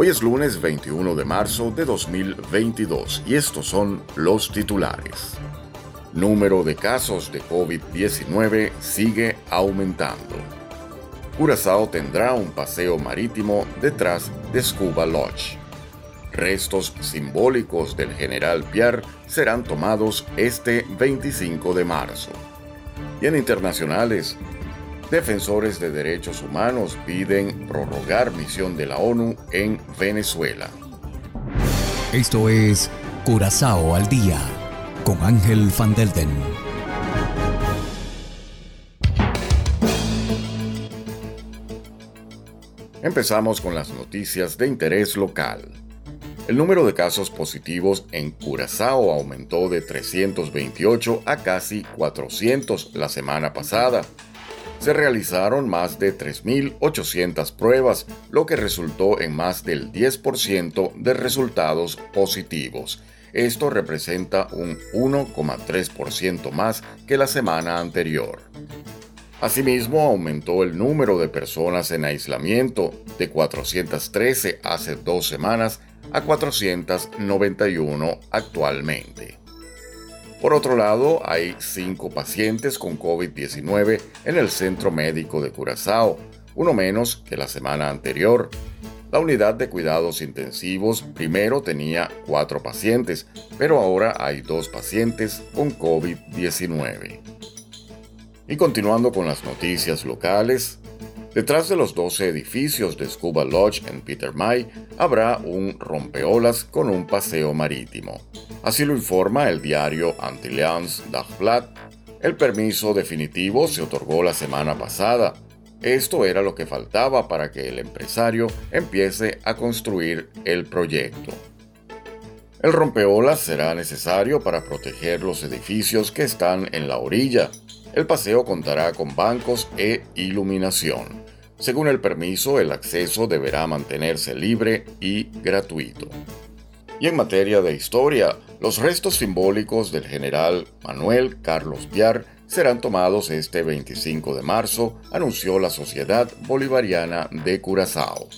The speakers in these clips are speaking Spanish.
Hoy es lunes 21 de marzo de 2022 y estos son los titulares. Número de casos de COVID-19 sigue aumentando. Curazao tendrá un paseo marítimo detrás de Scuba Lodge. Restos simbólicos del general Pierre serán tomados este 25 de marzo. Y en internacionales, Defensores de derechos humanos piden prorrogar misión de la ONU en Venezuela. Esto es Curazao al día con Ángel Van Delden. Empezamos con las noticias de interés local. El número de casos positivos en Curazao aumentó de 328 a casi 400 la semana pasada se realizaron más de 3.800 pruebas, lo que resultó en más del 10% de resultados positivos. Esto representa un 1,3% más que la semana anterior. Asimismo, aumentó el número de personas en aislamiento de 413 hace dos semanas a 491 actualmente. Por otro lado, hay cinco pacientes con COVID-19 en el Centro Médico de Curazao, uno menos que la semana anterior. La unidad de cuidados intensivos primero tenía cuatro pacientes, pero ahora hay dos pacientes con COVID-19. Y continuando con las noticias locales, detrás de los 12 edificios de Scuba Lodge en Peter May habrá un rompeolas con un paseo marítimo. Así lo informa el diario Antillians Dagblad. El permiso definitivo se otorgó la semana pasada. Esto era lo que faltaba para que el empresario empiece a construir el proyecto. El rompeolas será necesario para proteger los edificios que están en la orilla. El paseo contará con bancos e iluminación. Según el permiso, el acceso deberá mantenerse libre y gratuito. Y en materia de historia, los restos simbólicos del general Manuel Carlos Villar serán tomados este 25 de marzo, anunció la Sociedad Bolivariana de Curazao.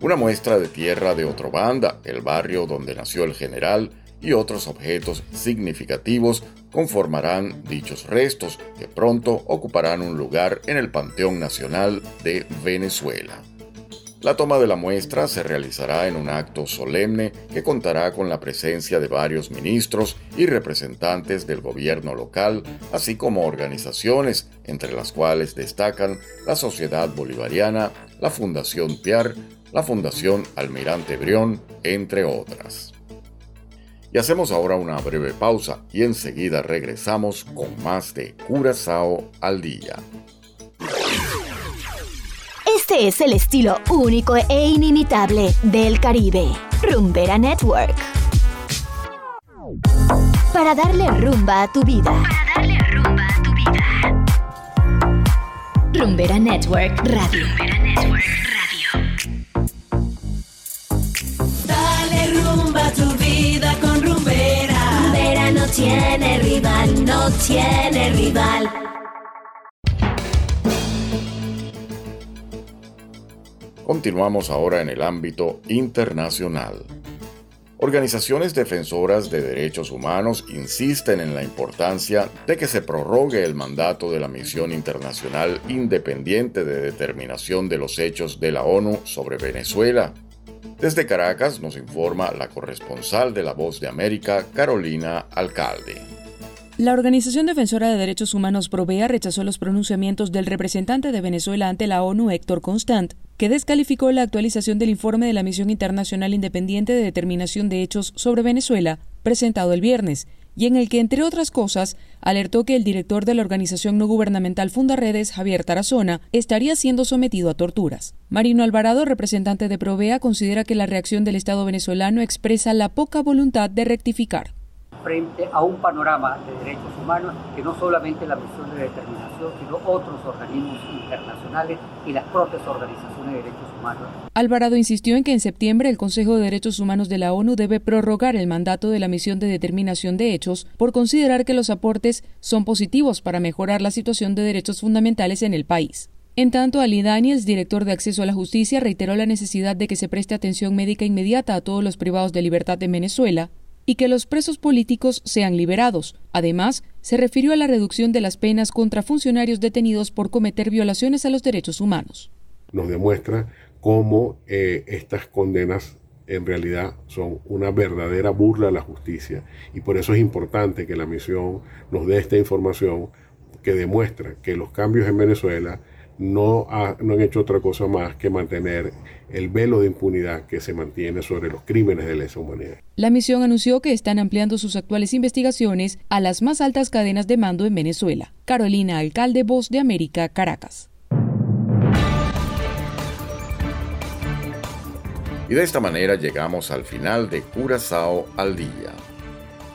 Una muestra de tierra de Otrobanda, el barrio donde nació el general, y otros objetos significativos conformarán dichos restos que pronto ocuparán un lugar en el Panteón Nacional de Venezuela. La toma de la muestra se realizará en un acto solemne que contará con la presencia de varios ministros y representantes del gobierno local, así como organizaciones, entre las cuales destacan la Sociedad Bolivariana, la Fundación PIAR, la Fundación Almirante Brión, entre otras. Y hacemos ahora una breve pausa y enseguida regresamos con más de Curazao al día. Este es el estilo único e inimitable del Caribe. Rumbera Network. Para darle rumba a tu vida. Para darle rumba a tu vida. Rumbera Network Radio. Rumbera Network Radio. Dale rumba a tu vida con Rumbera. Rumbera no tiene rival, no tiene rival. Continuamos ahora en el ámbito internacional. Organizaciones defensoras de derechos humanos insisten en la importancia de que se prorrogue el mandato de la Misión Internacional Independiente de Determinación de los Hechos de la ONU sobre Venezuela. Desde Caracas nos informa la corresponsal de La Voz de América, Carolina Alcalde. La Organización Defensora de Derechos Humanos Provea rechazó los pronunciamientos del representante de Venezuela ante la ONU, Héctor Constant, que descalificó la actualización del informe de la Misión Internacional Independiente de Determinación de Hechos sobre Venezuela, presentado el viernes, y en el que, entre otras cosas, alertó que el director de la organización no gubernamental Fundaredes, Javier Tarazona, estaría siendo sometido a torturas. Marino Alvarado, representante de Provea, considera que la reacción del Estado venezolano expresa la poca voluntad de rectificar frente a un panorama de derechos humanos que no solamente la misión de determinación, sino otros organismos internacionales y las propias organizaciones de derechos humanos. Alvarado insistió en que en septiembre el Consejo de Derechos Humanos de la ONU debe prorrogar el mandato de la misión de determinación de hechos por considerar que los aportes son positivos para mejorar la situación de derechos fundamentales en el país. En tanto, Ali Daniels, director de Acceso a la Justicia, reiteró la necesidad de que se preste atención médica inmediata a todos los privados de libertad en Venezuela, y que los presos políticos sean liberados. Además, se refirió a la reducción de las penas contra funcionarios detenidos por cometer violaciones a los derechos humanos. Nos demuestra cómo eh, estas condenas en realidad son una verdadera burla a la justicia y por eso es importante que la misión nos dé esta información que demuestra que los cambios en Venezuela no, no han hecho otra cosa más que mantener el velo de impunidad que se mantiene sobre los crímenes de lesa humanidad. La misión anunció que están ampliando sus actuales investigaciones a las más altas cadenas de mando en Venezuela. Carolina Alcalde, Voz de América, Caracas. Y de esta manera llegamos al final de Curazao al día.